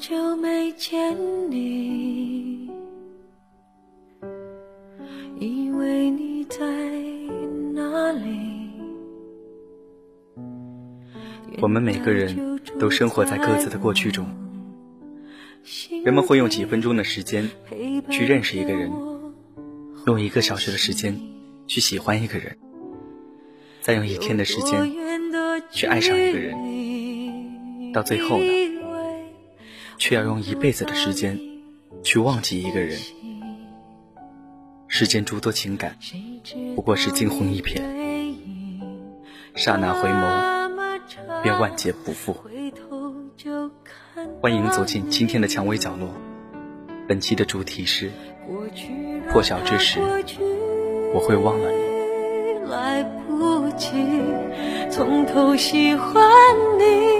久没见你？以为你在哪里？我们每个人都生活在各自的过去中。人们会用几分钟的时间去认识一个人，用一个小时的时间去喜欢一个人，再用一天的时间去爱上一个人，到最后呢，却要用一辈子的时间去忘记一个人。世间诸多情感，不过是惊鸿一瞥，刹那回眸，便万劫不复。欢迎走进今天的蔷薇角落。本期的主题是：破晓之时，我会忘了你。来不及从头喜欢你，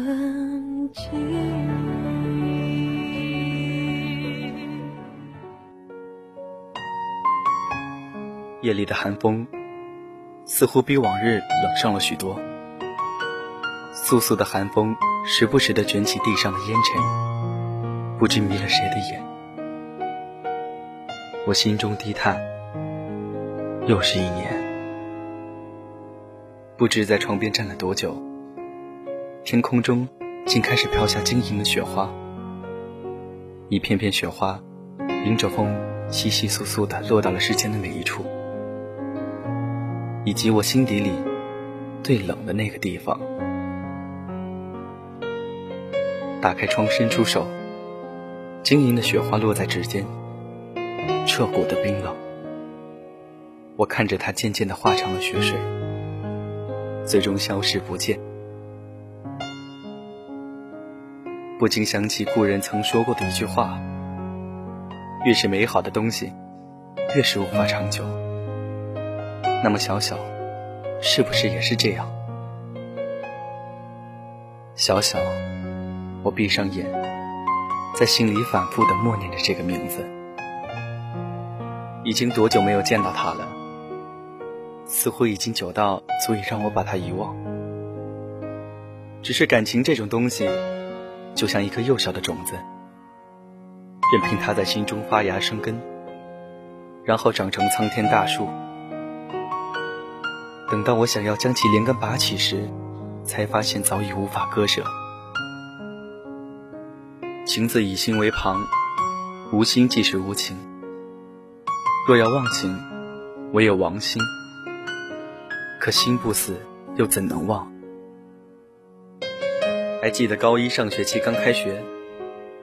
痕迹。夜里的寒风，似乎比往日冷上了许多。簌簌的寒风时不时地卷起地上的烟尘，不知迷了谁的眼。我心中低叹，又是一年。不知在床边站了多久，天空中竟开始飘下晶莹的雪花。一片片雪花，迎着风，稀稀疏疏地落到了世间的每一处。以及我心底里最冷的那个地方。打开窗，伸出手，晶莹的雪花落在指尖，彻骨的冰冷。我看着它渐渐的化成了雪水，最终消失不见。不禁想起故人曾说过的一句话：越是美好的东西，越是无法长久。那么小小，是不是也是这样？小小，我闭上眼，在心里反复的默念着这个名字。已经多久没有见到他了？似乎已经久到足以让我把他遗忘。只是感情这种东西，就像一颗幼小的种子，任凭它在心中发芽生根，然后长成苍天大树。等到我想要将其连根拔起时，才发现早已无法割舍。情字以心为旁，无心即是无情。若要忘情，唯有亡心。可心不死，又怎能忘？还记得高一上学期刚开学，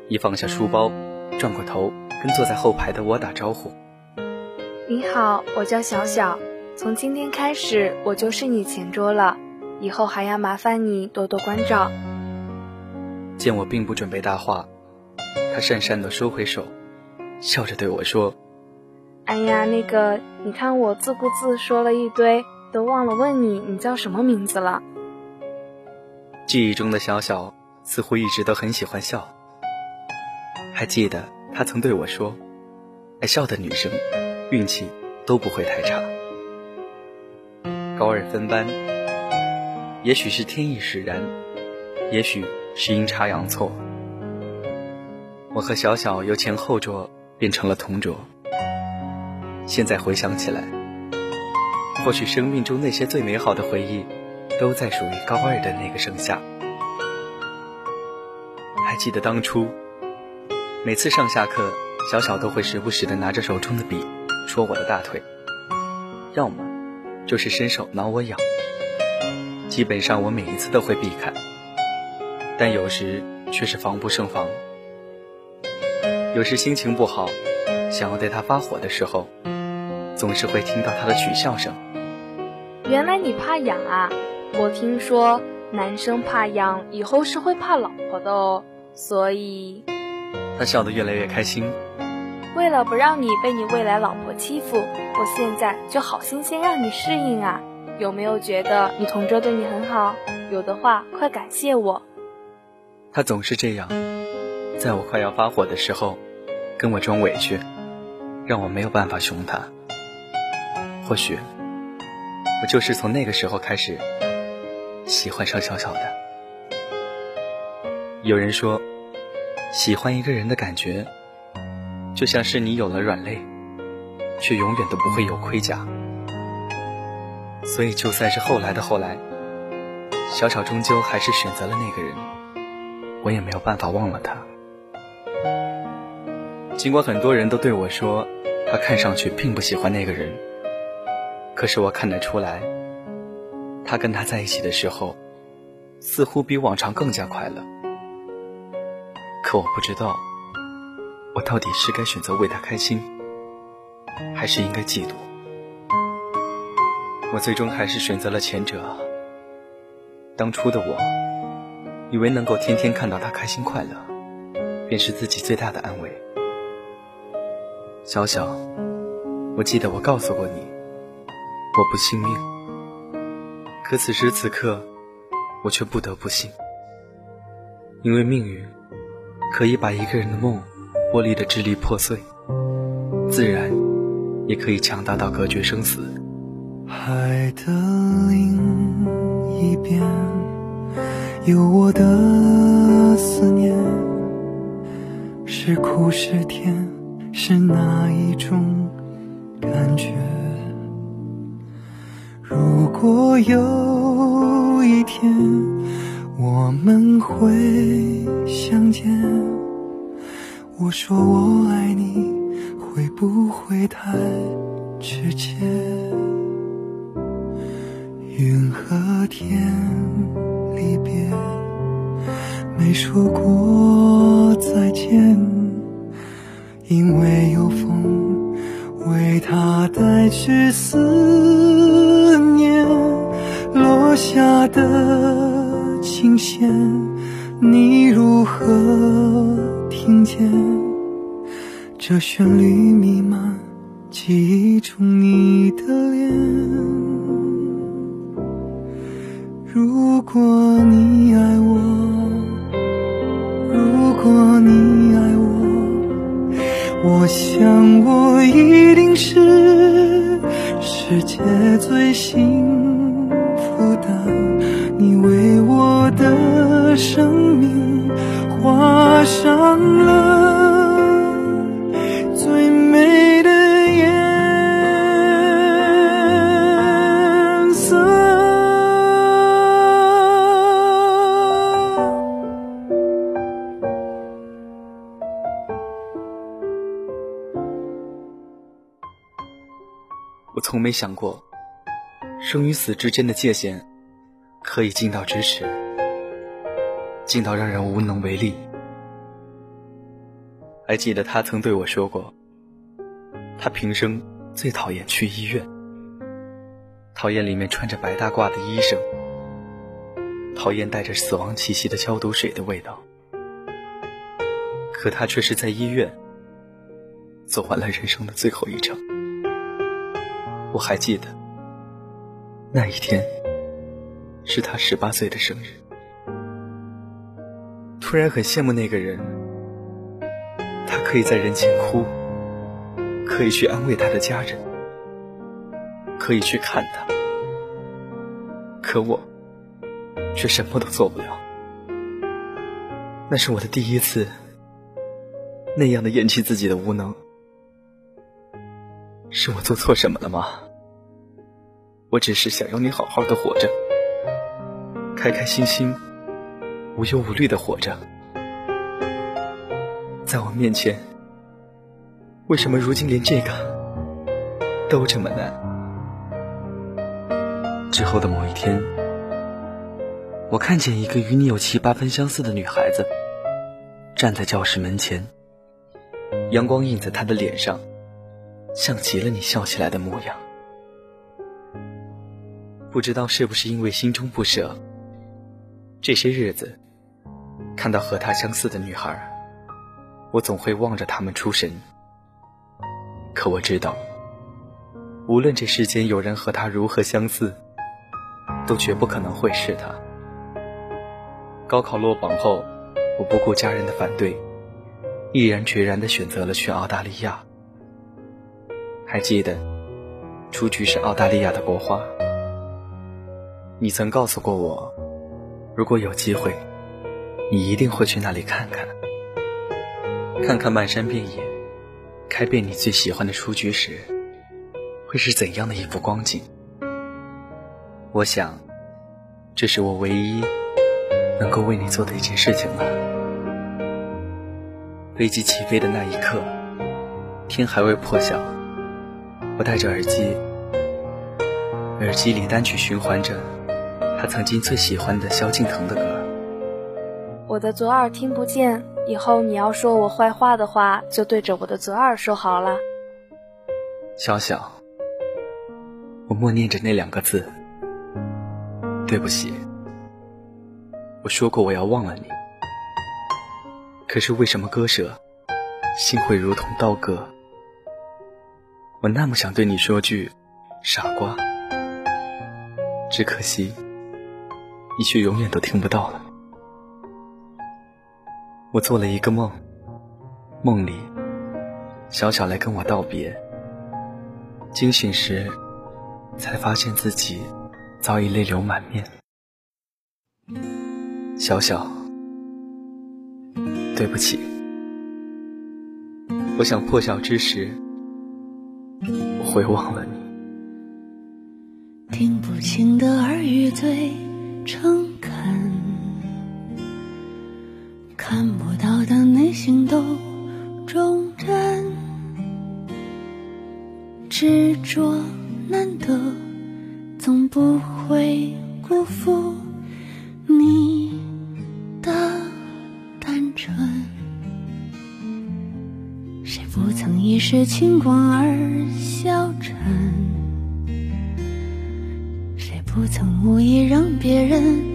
一放下书包，转过头跟坐在后排的我打招呼：“你好，我叫小小。”从今天开始，我就是你前桌了，以后还要麻烦你多多关照。见我并不准备搭话，他讪讪地收回手，笑着对我说：“哎呀，那个，你看我自顾自说了一堆，都忘了问你，你叫什么名字了？”记忆中的小小似乎一直都很喜欢笑，还记得他曾对我说：“爱笑的女生，运气都不会太差。”高二分班，也许是天意使然，也许是阴差阳错，我和小小由前后桌变成了同桌。现在回想起来，或许生命中那些最美好的回忆，都在属于高二的那个盛夏。还记得当初，每次上下课，小小都会时不时的拿着手中的笔戳我的大腿，要么。就是伸手挠我痒，基本上我每一次都会避开，但有时却是防不胜防。有时心情不好，想要对他发火的时候，总是会听到他的取笑声。原来你怕痒啊！我听说男生怕痒以后是会怕老婆的哦，所以，他笑得越来越开心。为了不让你被你未来老婆欺负，我现在就好心先让你适应啊！有没有觉得你同桌对你很好？有的话，快感谢我。他总是这样，在我快要发火的时候，跟我装委屈，让我没有办法凶他。或许，我就是从那个时候开始喜欢上小小的。有人说，喜欢一个人的感觉。就像是你有了软肋，却永远都不会有盔甲。所以，就算是后来的后来，小小终究还是选择了那个人，我也没有办法忘了他。尽管很多人都对我说，他看上去并不喜欢那个人，可是我看得出来，他跟他在一起的时候，似乎比往常更加快乐。可我不知道。我到底是该选择为他开心，还是应该嫉妒？我最终还是选择了前者。当初的我，以为能够天天看到他开心快乐，便是自己最大的安慰。小小，我记得我告诉过你，我不信命。可此时此刻，我却不得不信，因为命运可以把一个人的梦。剥离的支离破碎，自然也可以强大到隔绝生死。海的另一边，有我的思念，是苦是甜，是哪一种感觉？如果有一天我们会相见。我说我爱你，会不会太直接？云和天离别，没说过再见，因为有风的琴弦，你如何？听见这旋律弥漫记忆中你的脸。如果你爱我，如果你爱我，我想我一定是世界最幸的生命。画上了最美的颜色。我从没想过，生与死之间的界限可以近到咫尺。近到让人无能为力。还记得他曾对我说过，他平生最讨厌去医院，讨厌里面穿着白大褂的医生，讨厌带着死亡气息的消毒水的味道。可他却是在医院走完了人生的最后一程。我还记得那一天是他十八岁的生日。突然很羡慕那个人，他可以在人前哭，可以去安慰他的家人，可以去看他，可我却什么都做不了。那是我的第一次，那样的厌弃自己的无能，是我做错什么了吗？我只是想要你好好的活着，开开心心。无忧无虑的活着，在我面前，为什么如今连这个都这么难？之后的某一天，我看见一个与你有七八分相似的女孩子站在教室门前，阳光映在她的脸上，像极了你笑起来的模样。不知道是不是因为心中不舍，这些日子。看到和他相似的女孩，我总会望着她们出神。可我知道，无论这世间有人和她如何相似，都绝不可能会是她。高考落榜后，我不顾家人的反对，毅然决然地选择了去澳大利亚。还记得，雏菊是澳大利亚的国花。你曾告诉过我，如果有机会，你一定会去那里看看，看看漫山遍野开遍你最喜欢的雏菊时，会是怎样的一幅光景。我想，这是我唯一。能够为你做的一件事情了。飞机起飞的那一刻，天还未破晓，我戴着耳机，耳机里单曲循环着他曾经最喜欢的萧敬腾的歌。我的左耳听不见，以后你要说我坏话的话，就对着我的左耳说好了。小小，我默念着那两个字，对不起。我说过我要忘了你，可是为什么割舍，心会如同刀割？我那么想对你说句傻瓜，只可惜你却永远都听不到了。我做了一个梦，梦里小小来跟我道别，惊醒时才发现自己早已泪流满面。小小，对不起，我想破晓之时，我会忘了你。听不清的耳语最诚轻狂而消沉，谁不曾无意让别人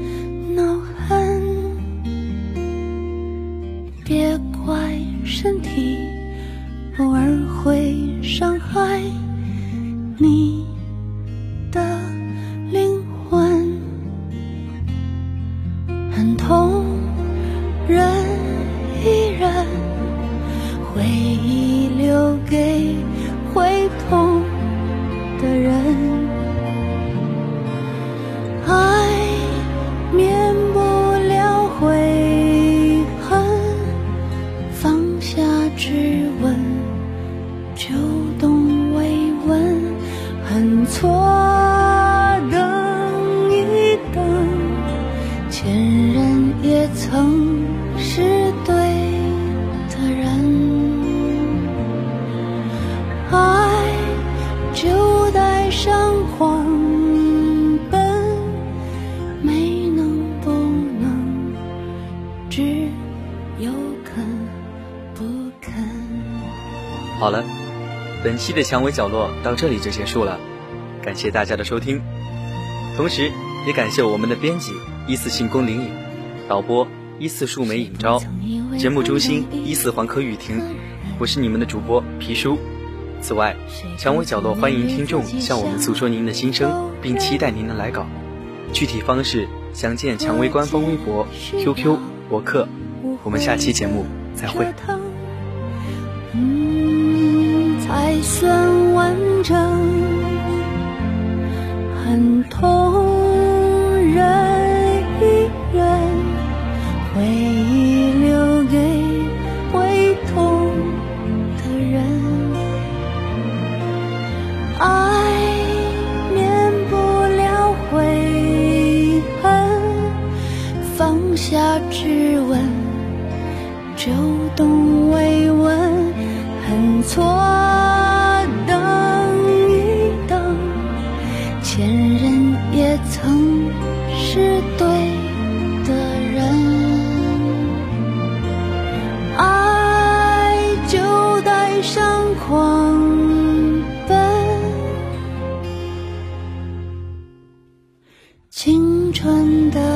好了，本期的蔷薇角落到这里就结束了，感谢大家的收听，同时也感谢我们的编辑一四信宫林影，导播一四树梅影昭，节目中心一四黄科雨婷，我是你们的主播皮叔。此外，蔷薇角落欢迎听众向我们诉说您的心声，并期待您的来稿，具体方式详见蔷薇官方微博、QQ、博客。我们下期节目再会。才算完整，很痛，青春的